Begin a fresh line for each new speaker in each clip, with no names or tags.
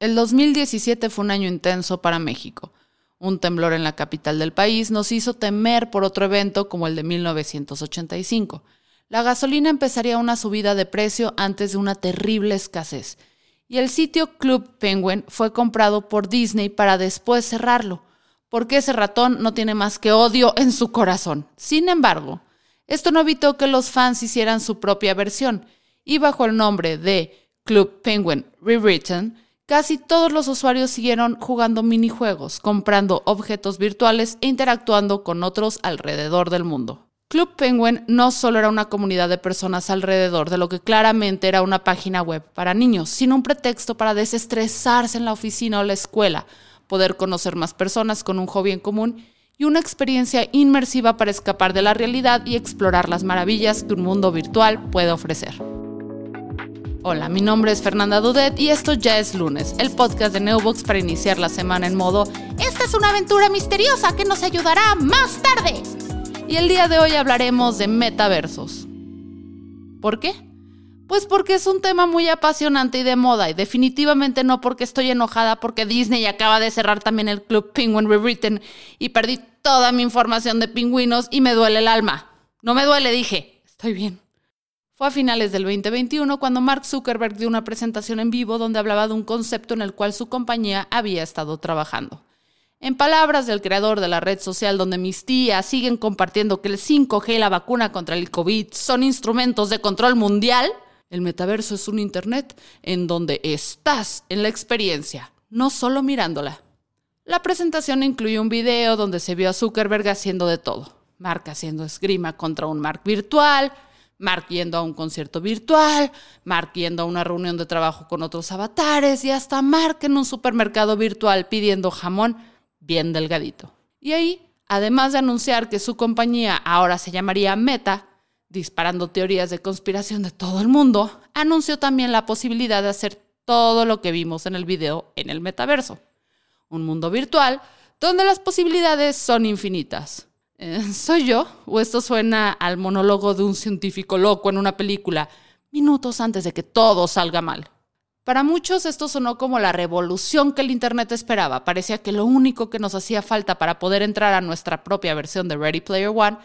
El 2017 fue un año intenso para México. Un temblor en la capital del país nos hizo temer por otro evento como el de 1985. La gasolina empezaría una subida de precio antes de una terrible escasez. Y el sitio Club Penguin fue comprado por Disney para después cerrarlo, porque ese ratón no tiene más que odio en su corazón. Sin embargo, esto no evitó que los fans hicieran su propia versión, y bajo el nombre de Club Penguin Rewritten, Casi todos los usuarios siguieron jugando minijuegos, comprando objetos virtuales e interactuando con otros alrededor del mundo. Club Penguin no solo era una comunidad de personas alrededor de lo que claramente era una página web para niños, sino un pretexto para desestresarse en la oficina o la escuela, poder conocer más personas con un hobby en común y una experiencia inmersiva para escapar de la realidad y explorar las maravillas que un mundo virtual puede ofrecer. Hola, mi nombre es Fernanda Dudet y esto ya es lunes, el podcast de Neobox para iniciar la semana en modo Esta es una aventura misteriosa que nos ayudará más tarde. Y el día de hoy hablaremos de metaversos. ¿Por qué? Pues porque es un tema muy apasionante y de moda y definitivamente no porque estoy enojada porque Disney acaba de cerrar también el club Penguin Rewritten y perdí toda mi información de pingüinos y me duele el alma. No me duele, dije. Estoy bien. Fue a finales del 2021 cuando Mark Zuckerberg dio una presentación en vivo donde hablaba de un concepto en el cual su compañía había estado trabajando. En palabras del creador de la red social donde mis tías siguen compartiendo que el 5G y la vacuna contra el COVID son instrumentos de control mundial, el metaverso es un Internet en donde estás en la experiencia, no solo mirándola. La presentación incluyó un video donde se vio a Zuckerberg haciendo de todo. Mark haciendo esgrima contra un Mark virtual, Mark yendo a un concierto virtual, Mark yendo a una reunión de trabajo con otros avatares y hasta Mark en un supermercado virtual pidiendo jamón bien delgadito. Y ahí, además de anunciar que su compañía ahora se llamaría Meta, disparando teorías de conspiración de todo el mundo, anunció también la posibilidad de hacer todo lo que vimos en el video en el metaverso. Un mundo virtual donde las posibilidades son infinitas. Eh, ¿Soy yo? ¿O esto suena al monólogo de un científico loco en una película, minutos antes de que todo salga mal? Para muchos esto sonó como la revolución que el Internet esperaba. Parecía que lo único que nos hacía falta para poder entrar a nuestra propia versión de Ready Player One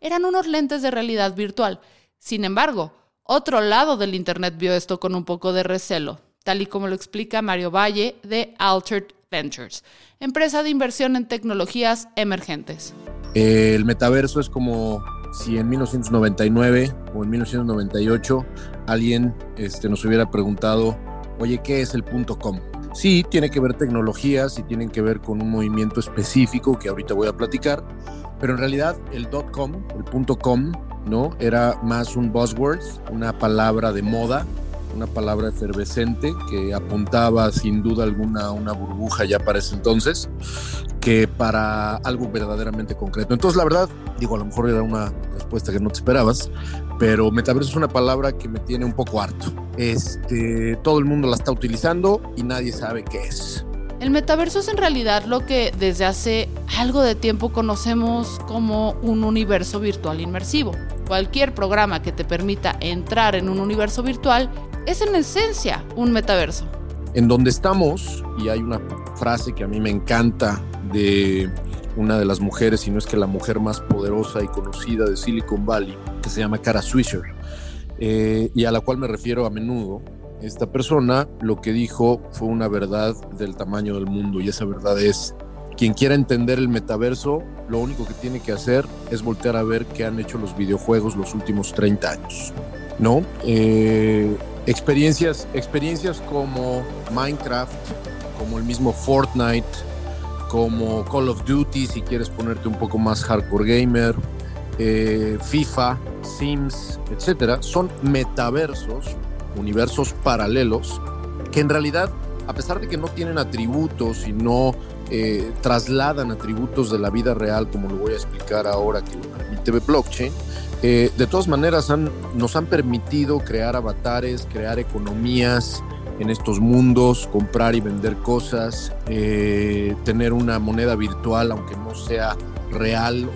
eran unos lentes de realidad virtual. Sin embargo, otro lado del Internet vio esto con un poco de recelo, tal y como lo explica Mario Valle de Altered Ventures, empresa de inversión en tecnologías emergentes.
el metaverso es como si en 1999 o en 1998 alguien este, nos hubiera preguntado, oye, ¿qué es el punto com? Sí, tiene que ver tecnologías y tienen que ver con un movimiento específico que ahorita voy a platicar, pero en realidad el .com, el punto .com, ¿no? Era más un buzzword, una palabra de moda una palabra efervescente que apuntaba sin duda alguna a una burbuja ya para ese entonces, que para algo verdaderamente concreto. Entonces, la verdad, digo, a lo mejor era una respuesta que no te esperabas, pero metaverso es una palabra que me tiene un poco harto. Este, todo el mundo la está utilizando y nadie sabe qué es.
El metaverso es en realidad lo que desde hace algo de tiempo conocemos como un universo virtual inmersivo. Cualquier programa que te permita entrar en un universo virtual es en esencia un metaverso.
En donde estamos, y hay una frase que a mí me encanta de una de las mujeres, si no es que la mujer más poderosa y conocida de Silicon Valley, que se llama Cara Swisher, eh, y a la cual me refiero a menudo. Esta persona lo que dijo fue una verdad del tamaño del mundo y esa verdad es, quien quiera entender el metaverso, lo único que tiene que hacer es voltear a ver qué han hecho los videojuegos los últimos 30 años. ¿No? Eh, experiencias, experiencias como Minecraft, como el mismo Fortnite, como Call of Duty, si quieres ponerte un poco más hardcore gamer, eh, FIFA, Sims, etcétera, son metaversos, universos paralelos, que en realidad, a pesar de que no tienen atributos y no eh, trasladan atributos de la vida real, como lo voy a explicar ahora que lo permite blockchain, eh, de todas maneras nos han permitido crear avatares, crear economías en estos mundos, comprar y vender cosas, eh, tener una moneda virtual, aunque no sea real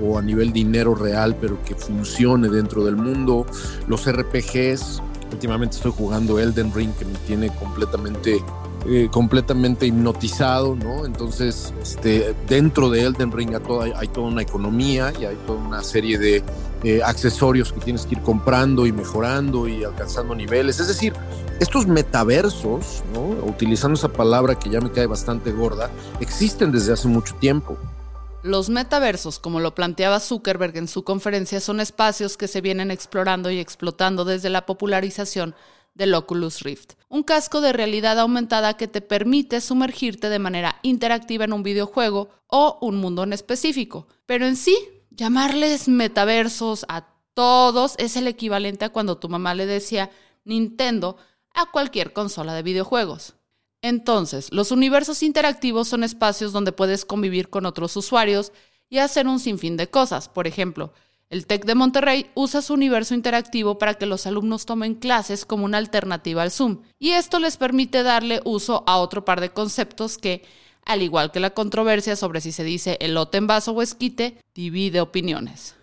o, a nivel dinero real, pero que funcione dentro del mundo. Los RPGs, últimamente estoy jugando Elden Ring, que me tiene completamente eh, completamente hipnotizado, ¿no? Entonces, este, dentro de Elden Ring hay, hay, toda una economía y hay toda una serie de eh, accesorios que tienes que ir comprando y mejorando y alcanzando niveles. Es decir, estos metaversos, ¿no? utilizando esa palabra que ya me cae bastante gorda, existen desde hace mucho tiempo.
Los metaversos, como lo planteaba Zuckerberg en su conferencia, son espacios que se vienen explorando y explotando desde la popularización del Oculus Rift, un casco de realidad aumentada que te permite sumergirte de manera interactiva en un videojuego o un mundo en específico. Pero en sí, llamarles metaversos a todos es el equivalente a cuando tu mamá le decía Nintendo a cualquier consola de videojuegos. Entonces, los universos interactivos son espacios donde puedes convivir con otros usuarios y hacer un sinfín de cosas. Por ejemplo, el TEC de Monterrey usa su universo interactivo para que los alumnos tomen clases como una alternativa al Zoom, y esto les permite darle uso a otro par de conceptos que, al igual que la controversia sobre si se dice elote en vaso o esquite, divide opiniones.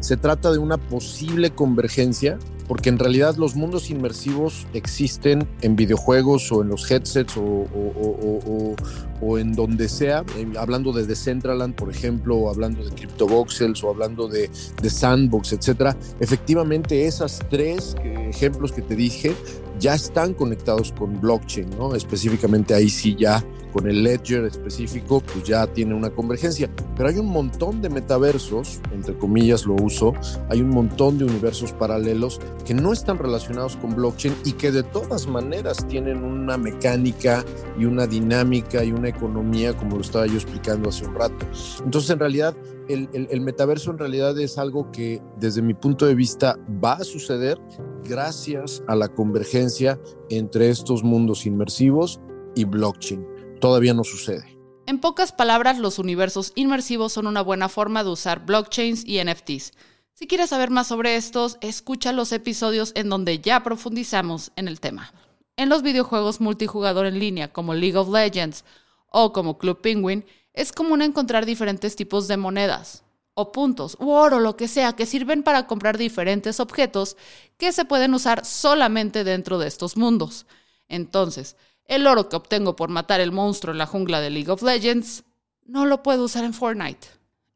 Se trata de una posible convergencia porque en realidad los mundos inmersivos existen en videojuegos o en los headsets o, en donde sea, eh, hablando de Decentraland, por ejemplo, o hablando de CryptoVoxels o hablando de, de Sandbox, etcétera. Efectivamente, esas tres ejemplos que te dije ya están conectados con blockchain, ¿no? Específicamente ahí sí ya con el ledger específico, pues ya tiene una convergencia. Pero hay un montón de metaversos, entre comillas lo uso, hay un montón de universos paralelos que no están relacionados con blockchain y que de todas maneras tienen una mecánica y una dinámica y una economía, como lo estaba yo explicando hace un rato. Entonces, en realidad, el, el, metaverso en realidad es algo que desde mi punto de vista va a suceder gracias a la convergencia entre estos mundos inmersivos y blockchain. Todavía no sucede.
En pocas palabras, los universos inmersivos son una buena forma de usar blockchains y NFTs. Si quieres saber más sobre estos, escucha los episodios en donde ya profundizamos en el tema. En los videojuegos multijugador en línea como League of Legends o como Club Penguin, es común encontrar diferentes tipos de monedas o puntos u oro, lo que sea, que sirven para comprar diferentes objetos que se pueden usar solamente dentro de estos mundos. Entonces, el oro que obtengo por matar el monstruo en la jungla de League of Legends no lo puedo usar en Fortnite.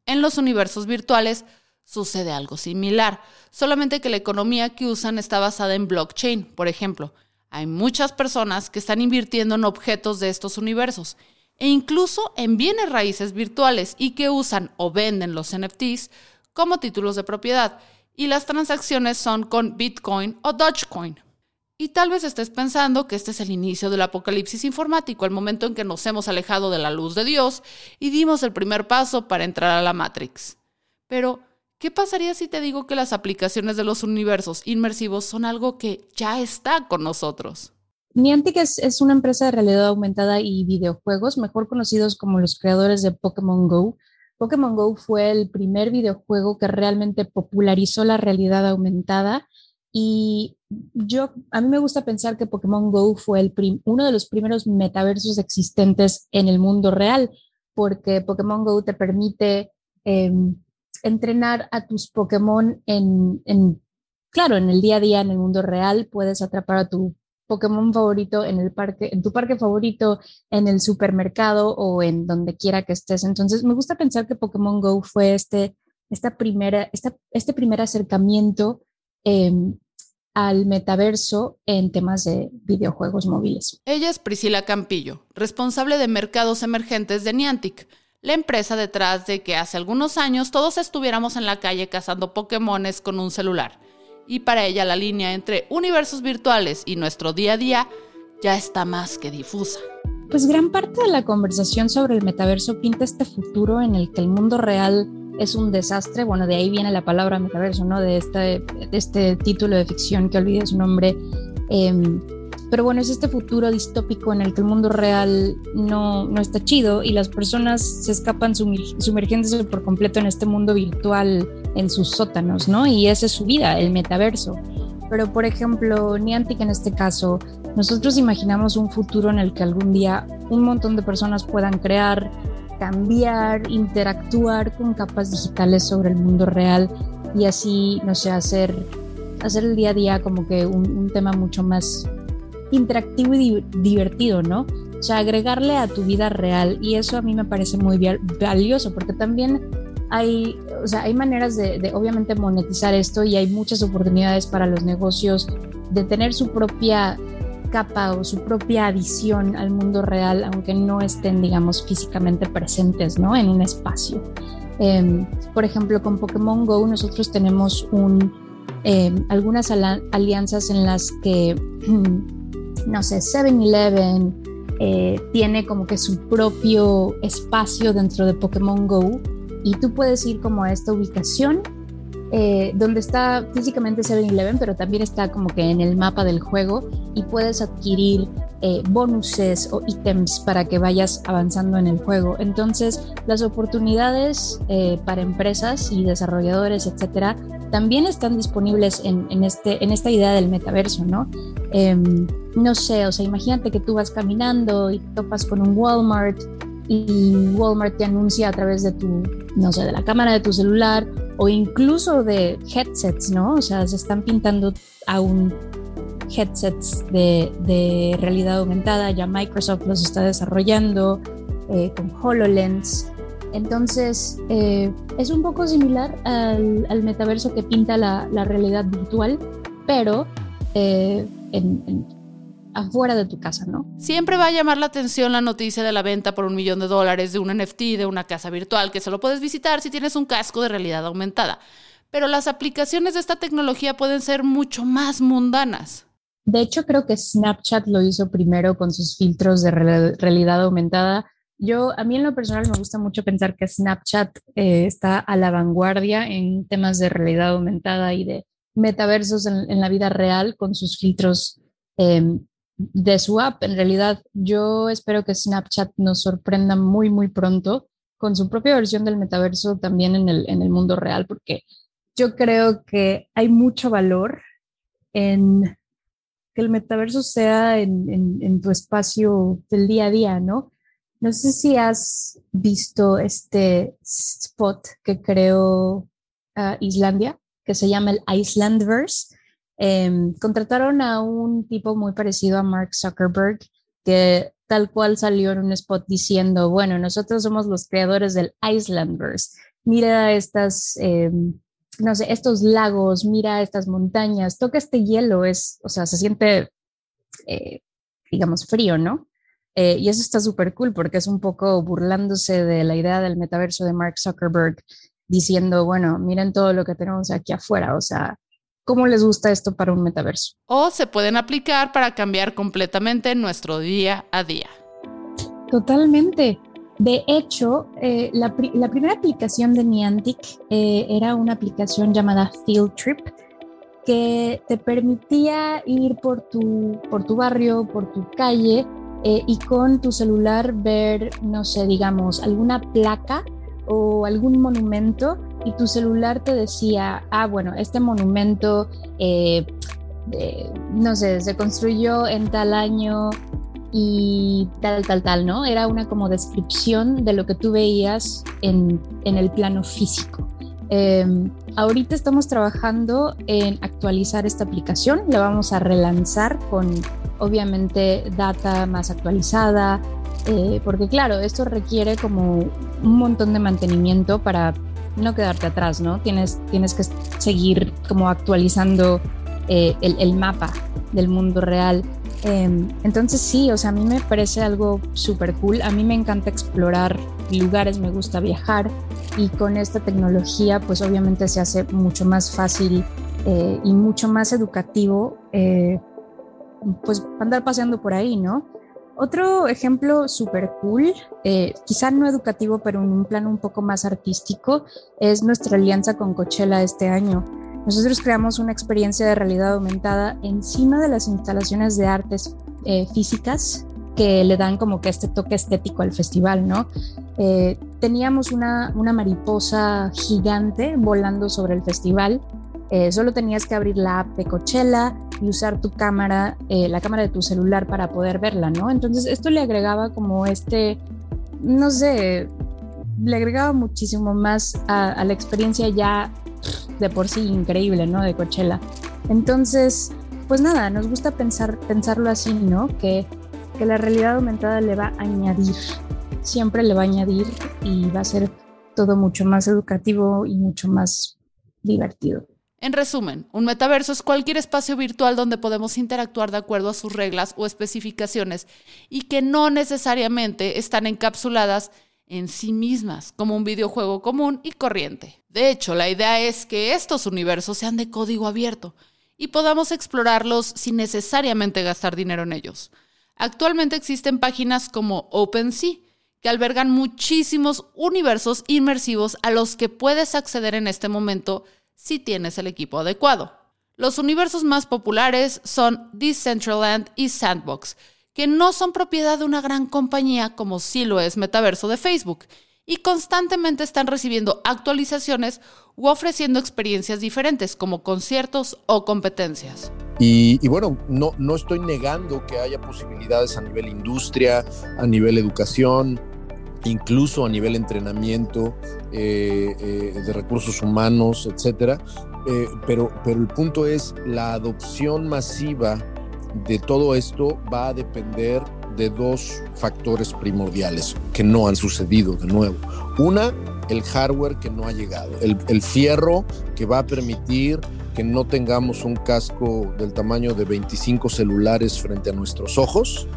En los universos virtuales sucede algo similar, solamente que la economía que usan está basada en blockchain. Por ejemplo, hay muchas personas que están invirtiendo en objetos de estos universos e incluso en bienes raíces virtuales y que usan o venden los NFTs como títulos de propiedad y las transacciones son con Bitcoin o Dogecoin. Y tal vez estés pensando que este es el inicio del apocalipsis informático, el momento en que nos hemos alejado de la luz de Dios y dimos el primer paso para entrar a la Matrix. Pero, ¿qué pasaría si te digo que las aplicaciones de los universos inmersivos son algo que ya está con nosotros?
Niantic es, una empresa de realidad aumentada y videojuegos, mejor conocidos como los creadores de Pokémon Go. Pokémon Go fue el primer videojuego que realmente popularizó la realidad aumentada y yo, a mí me gusta pensar que Pokémon Go fue el uno de los primeros metaversos existentes en el mundo real, porque Pokémon Go te permite em, entrenar a tus Pokémon en, en, claro, en el día a día, en el mundo real, puedes atrapar a tu Pokémon favorito en el parque, en tu parque favorito, en el supermercado o en donde quiera que estés. Entonces, me gusta pensar que Pokémon Go fue este, esta primera, este primer acercamiento em, al metaverso en temas de videojuegos móviles.
Ella es Priscila Campillo, responsable de mercados emergentes de Niantic, la empresa detrás de que hace algunos años todos estuviéramos en la calle cazando Pokémones con un celular y para ella la línea entre universos virtuales y nuestro día a día ya está más que difusa.
Pues gran parte de la conversación sobre el metaverso pinta este futuro en el que el mundo real es un desastre. Bueno, de ahí viene la palabra metaverso, ¿no? De este, este título de ficción que olvidé su nombre. Em, pero bueno, es este futuro distópico en el que el mundo real no, no está chido y las personas se escapan sumergiéndose por completo en este mundo virtual en sus sótanos, ¿no? Y esa es su vida, el metaverso. Pero por ejemplo, Niantic en este caso, nosotros imaginamos un futuro en el que algún día un montón de personas puedan crear, cambiar, interactuar con capas digitales sobre el mundo real y así, no sé, hacer, hacer el día a día como que un, un tema mucho más interactivo y divertido, ¿no? o sea, agregarle a tu vida real y eso a mí me parece muy valioso porque también hay, o sea, hay maneras de, obviamente monetizar esto y hay muchas oportunidades para los negocios de tener su propia capa o su propia visión al mundo real, aunque no estén, digamos, físicamente presentes, ¿no? En un espacio. Em, por ejemplo, con Pokémon Go nosotros tenemos un, em, algunas alianzas en las que, no sé, 7-Eleven eh, tiene como que su propio espacio dentro de Pokémon Go y tú puedes ir como a esta ubicación eh, donde está físicamente 7-Eleven, pero también está como que en el mapa del juego y puedes adquirir eh, bonuses o ítems para que vayas avanzando en el juego. Entonces, las oportunidades eh, para empresas y desarrolladores, etcétera, también están disponibles en, en, este, en esta idea del metaverso, ¿no? Em, no sé, o sea, imagínate que tú vas caminando y topas con un Walmart y Walmart te anuncia a través de tu, no sé, de la cámara de tu celular o incluso de headsets, ¿no? O sea, se están pintando aún headsets de, realidad aumentada, ya Microsoft los está desarrollando eh, con HoloLens. Entonces, eh, es un poco similar al, al metaverso que pinta la, la realidad virtual, pero eh, en afuera de tu casa, ¿no?
Siempre va a llamar la atención la noticia de la venta por un millón de dólares de un NFT, de una casa virtual, que solo puedes visitar si tienes un casco de realidad aumentada. Pero las aplicaciones de esta tecnología pueden ser mucho más mundanas.
De hecho, creo que Snapchat lo hizo primero con sus filtros de realidad aumentada. Yo, a mí en lo personal me gusta mucho pensar que Snapchat eh, está a la vanguardia en temas de realidad aumentada y de metaversos en, la vida real con sus filtros eh, de su app. En realidad, yo espero que Snapchat nos sorprenda muy, muy pronto con su propia versión del metaverso también en el, en el mundo real, porque yo creo que hay mucho valor en que el metaverso sea en, tu espacio del día a día, ¿no? No sé si has visto este spot que creó uh, Islandia, que se llama el Icelandverse, Em, contrataron a un tipo muy parecido a Mark Zuckerberg, que tal cual salió en un spot diciendo, bueno, nosotros somos los creadores del Islandverse. Mira estas, em, no sé, estos lagos, mira estas montañas, toca este hielo, es, o sea, se siente, eh, digamos, frío, ¿no? Eh, y eso está súper cool porque es un poco burlándose de la idea del metaverso de Mark Zuckerberg, diciendo, bueno, miren todo lo que tenemos aquí afuera, o sea, ¿Cómo les gusta esto para un metaverso?
O se pueden aplicar para cambiar completamente nuestro día a día.
Totalmente. De hecho, eh, la, primera aplicación de Niantic eh, era una aplicación llamada Field Trip que te permitía ir por tu, por tu barrio, por tu calle eh, y con tu celular ver, no sé, digamos, alguna placa o algún monumento y tu celular te decía, ah, bueno, este monumento, no sé, se construyó en tal año y tal, tal, tal, ¿no? Era una como descripción de lo que tú veías en, en el plano físico. Em, ahorita estamos trabajando en actualizar esta aplicación, la vamos a relanzar con obviamente data más actualizada, eh, porque claro, esto requiere como un montón de mantenimiento para no quedarte atrás, ¿no? Tienes, tienes que seguir como actualizando eh, el, mapa del mundo real. Eh, entonces sí, o sea, a mí me parece algo súper cool. A mí me encanta explorar lugares, me gusta viajar y con esta tecnología pues obviamente se hace mucho más fácil eh, y mucho más educativo eh, pues andar paseando por ahí, ¿no? Otro ejemplo súper cool, eh, quizá no educativo, pero en un plano un poco más artístico, es nuestra alianza con Coachella este año. Nosotros creamos una experiencia de realidad aumentada encima de las instalaciones de artes eh, físicas que le dan como que este toque estético al festival, ¿no? Eh, teníamos una, una mariposa gigante volando sobre el festival eh, solo tenías que abrir la app de Coachella y usar tu cámara, eh, la cámara de tu celular para poder verla, ¿no? Entonces esto le agregaba como este, no sé, le agregaba muchísimo más a, la experiencia ya de por sí increíble, ¿no? De Coachella. Entonces, pues nada, nos gusta pensar, pensarlo así, ¿no? Que que la realidad aumentada le va a añadir, siempre le va a añadir y va a ser todo mucho más educativo y mucho más divertido.
En resumen, un metaverso es cualquier espacio virtual donde podemos interactuar de acuerdo a sus reglas o especificaciones y que no necesariamente están encapsuladas en sí mismas como un videojuego común y corriente. De hecho, la idea es que estos universos sean de código abierto y podamos explorarlos sin necesariamente gastar dinero en ellos. Actualmente existen páginas como OpenSea, que albergan muchísimos universos inmersivos a los que puedes acceder en este momento si tienes el equipo adecuado. Los universos más populares son Decentraland y Sandbox, que no son propiedad de una gran compañía como sí lo es Metaverso de Facebook, y constantemente están recibiendo actualizaciones u ofreciendo experiencias diferentes como conciertos o competencias.
Y, bueno, no, no estoy negando que haya posibilidades a nivel industria, a nivel educación, incluso a nivel entrenamiento eh, eh, de recursos humanos, etcétera. Eh, pero, pero el punto es la adopción masiva de todo esto va a depender de dos factores primordiales que no han sucedido de nuevo. Una, el hardware que no ha llegado, el, el fierro que va a permitir que no tengamos un casco del tamaño de 25 celulares frente a nuestros ojos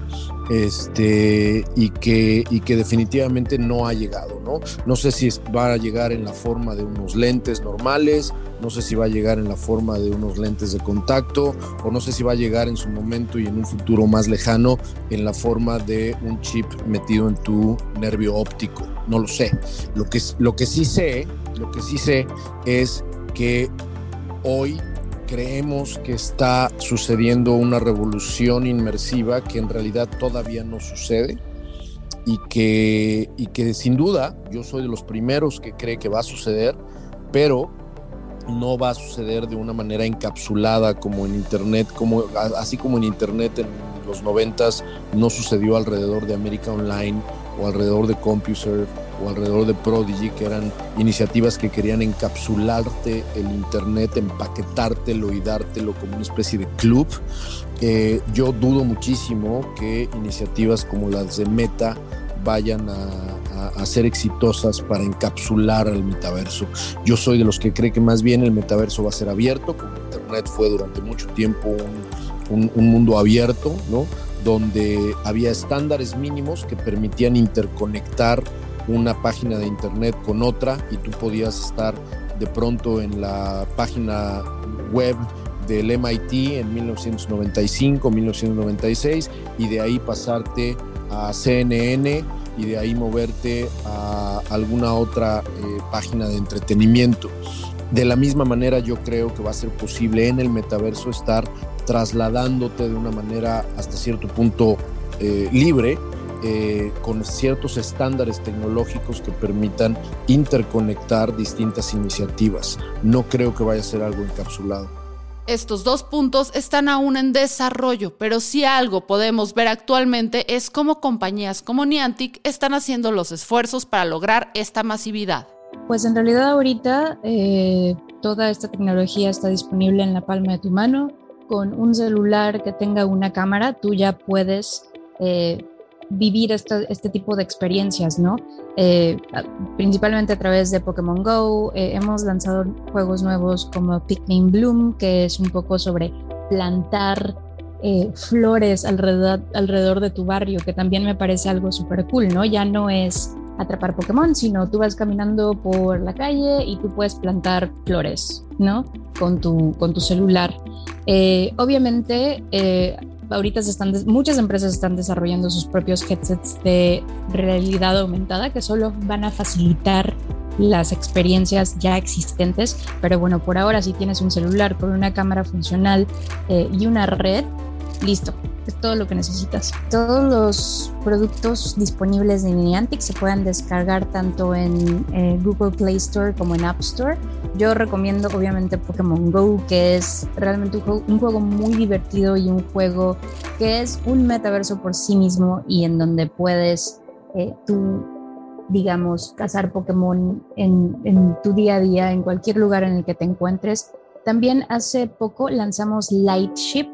este, y, que, y que definitivamente no ha llegado, ¿no? No sé si va a llegar en la forma de unos lentes normales, no sé si va a llegar en la forma de unos lentes de contacto, o no sé si va a llegar en su momento y en un futuro más lejano en la forma de un chip metido en tu nervio óptico, no lo sé. Lo que, lo que sí sé, lo que sí sé es que hoy creemos que está sucediendo una revolución inmersiva que en realidad todavía no sucede y que, y que sin duda yo soy de los primeros que cree que va a suceder, pero no va a suceder de una manera encapsulada como en Internet, como, así como en Internet en los noventas no sucedió alrededor de América Online o alrededor de CompuServe o alrededor de Prodigy, que eran iniciativas que querían encapsularte el Internet, empaquetártelo y dártelo como una especie de club. Eh, yo dudo muchísimo que iniciativas como las de Meta vayan a, a, ser exitosas para encapsular al metaverso. Yo soy de los que cree que más bien el metaverso va a ser abierto, como Internet fue durante mucho tiempo un, un, un mundo abierto, ¿no? donde había estándares mínimos que permitían interconectar una página de internet con otra y tú podías estar de pronto en la página web del MIT en 1995, 1996 y de ahí pasarte a CNN y de ahí moverte a alguna otra eh, página de entretenimiento. De la misma manera yo creo que va a ser posible en el metaverso estar trasladándote de una manera hasta cierto punto eh, libre eh, con ciertos estándares tecnológicos que permitan interconectar distintas iniciativas. No creo que vaya a ser algo encapsulado.
Estos dos puntos están aún en desarrollo, pero si algo podemos ver actualmente es cómo compañías como Niantic están haciendo los esfuerzos para lograr esta masividad.
Pues en realidad ahorita eh, toda esta tecnología está disponible en la palma de tu mano. Con un celular que tenga una cámara, tú ya puedes eh, vivir este, este, tipo de experiencias, ¿no? Eh, principalmente a través de Pokémon Go, eh, hemos lanzado juegos nuevos como Pikmin Bloom, que es un poco sobre plantar eh, flores alrededor, alrededor de tu barrio, que también me parece algo súper cool, ¿no? Ya no es atrapar Pokémon, sino tú vas caminando por la calle y tú puedes plantar flores, ¿no? Con tu, con tu celular. obviamente, ahorita están, muchas empresas están desarrollando sus propios headsets de realidad aumentada que solo van a facilitar las experiencias ya existentes, pero bueno, por ahora si tienes un celular con una cámara funcional eh, y una red, listo, todo lo que necesitas. Todos los productos disponibles de Niantic se pueden descargar tanto en eh, Google Play Store como en App Store. Yo recomiendo obviamente Pokémon Go, que es realmente un juego, muy divertido y un juego que es un metaverso por sí mismo y en donde puedes eh, tú digamos, cazar Pokémon en, tu día a día, en cualquier lugar en el que te encuentres. También hace poco lanzamos Lightship,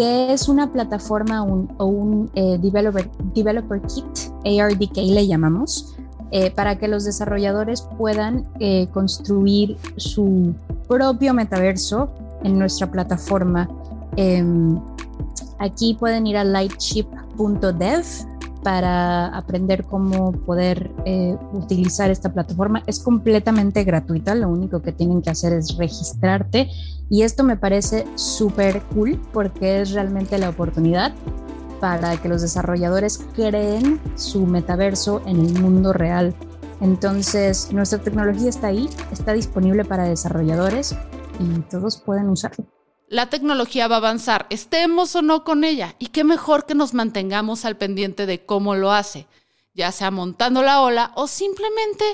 que es una plataforma o un eh, developer, developer Kit, ARDK le llamamos, eh, para que los desarrolladores puedan eh, construir su propio metaverso en nuestra plataforma. Em, aquí pueden ir a lightship.dev para aprender cómo poder eh, utilizar esta plataforma. Es completamente gratuita, lo único que tienen que hacer es registrarte y esto me parece súper cool porque es realmente la oportunidad para que los desarrolladores creen su metaverso en el mundo real. Entonces, nuestra tecnología está ahí, está disponible para desarrolladores y todos pueden usarlo.
La tecnología va a avanzar, estemos o no con ella, y qué mejor que nos mantengamos al pendiente de cómo lo hace, ya sea montando la ola o simplemente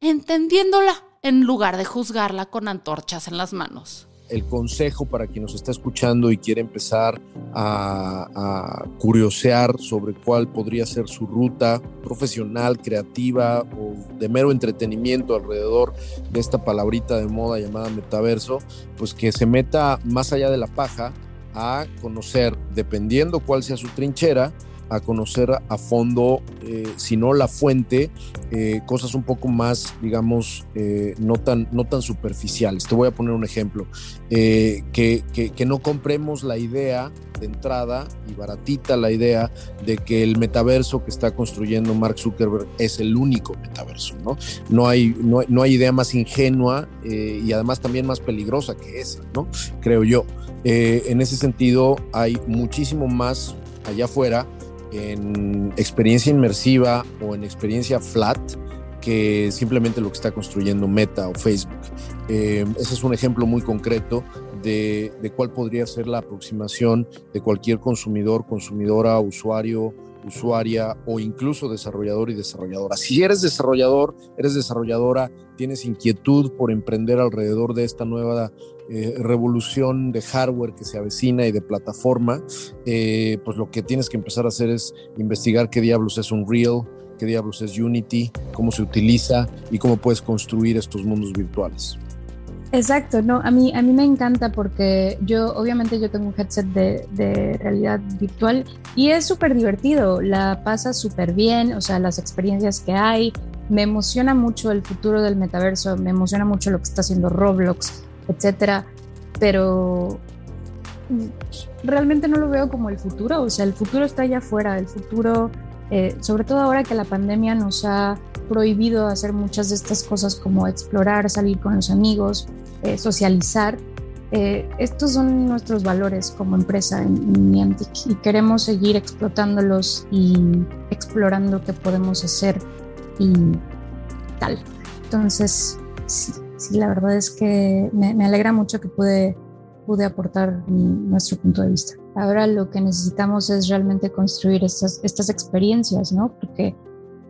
entendiéndola en lugar de juzgarla con antorchas en las manos
el consejo para quien nos está escuchando y quiere empezar a, a, curiosear sobre cuál podría ser su ruta profesional, creativa o de mero entretenimiento alrededor de esta palabrita de moda llamada metaverso, pues que se meta más allá de la paja a conocer, dependiendo cuál sea su trinchera, a conocer a fondo, eh, si no la fuente, eh, cosas un poco más, digamos, eh, no, tan, no tan superficiales. Te voy a poner un ejemplo, que, que, no compremos la idea de entrada y baratita la idea de que el metaverso que está construyendo Mark Zuckerberg es el único metaverso, ¿no? No hay, no, no hay idea más ingenua y además también más peligrosa que esa, ¿no? Creo yo. en ese sentido, hay muchísimo más allá afuera en experiencia inmersiva o en experiencia flat que simplemente lo que está construyendo Meta o Facebook. Eh, ese es un ejemplo muy concreto de, de, cuál podría ser la aproximación de cualquier consumidor, consumidora, usuario, usuaria o incluso desarrollador y desarrolladora. Si eres desarrollador, eres desarrolladora, tienes inquietud por emprender alrededor de esta nueva eh, revolución de hardware que se avecina y de plataforma, eh, pues lo que tienes que empezar a hacer es investigar qué diablos es Unreal, qué diablos es Unity, cómo se utiliza y cómo puedes construir estos mundos virtuales.
Exacto, no, a mí, a mí me encanta porque yo, obviamente yo tengo un headset de, de realidad virtual y es súper divertido, la pasa súper bien, o sea, las experiencias que hay, me emociona mucho el futuro del metaverso, me emociona mucho lo que está haciendo Roblox, etcétera, pero realmente no lo veo como el futuro, o sea, el futuro está allá afuera, el futuro, eh, sobre todo ahora que la pandemia nos ha prohibido hacer muchas de estas cosas como explorar, salir con los amigos, eh, socializar. Eh, estos son nuestros valores como empresa en, Niantic y queremos seguir explotándolos y explorando qué podemos hacer y tal. Entonces, sí, sí, la verdad es que me, alegra mucho que pude, pude aportar nuestro punto de vista. Ahora lo que necesitamos es realmente construir estas, estas experiencias, ¿no? Porque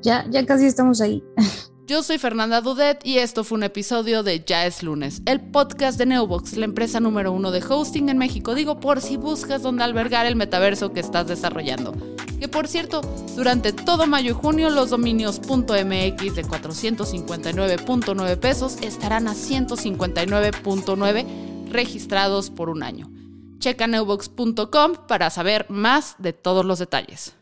ya, ya casi estamos ahí.
Yo soy Fernanda Dudet y esto fue un episodio de Ya es lunes, el podcast de Neobox, la empresa número uno de hosting en México. Digo por si buscas dónde albergar el metaverso que estás desarrollando. Que por cierto, durante todo mayo y junio los dominios .mx de 459.9 pesos estarán a 159.9 registrados por un año. Checa neobox.com para saber más de todos los detalles.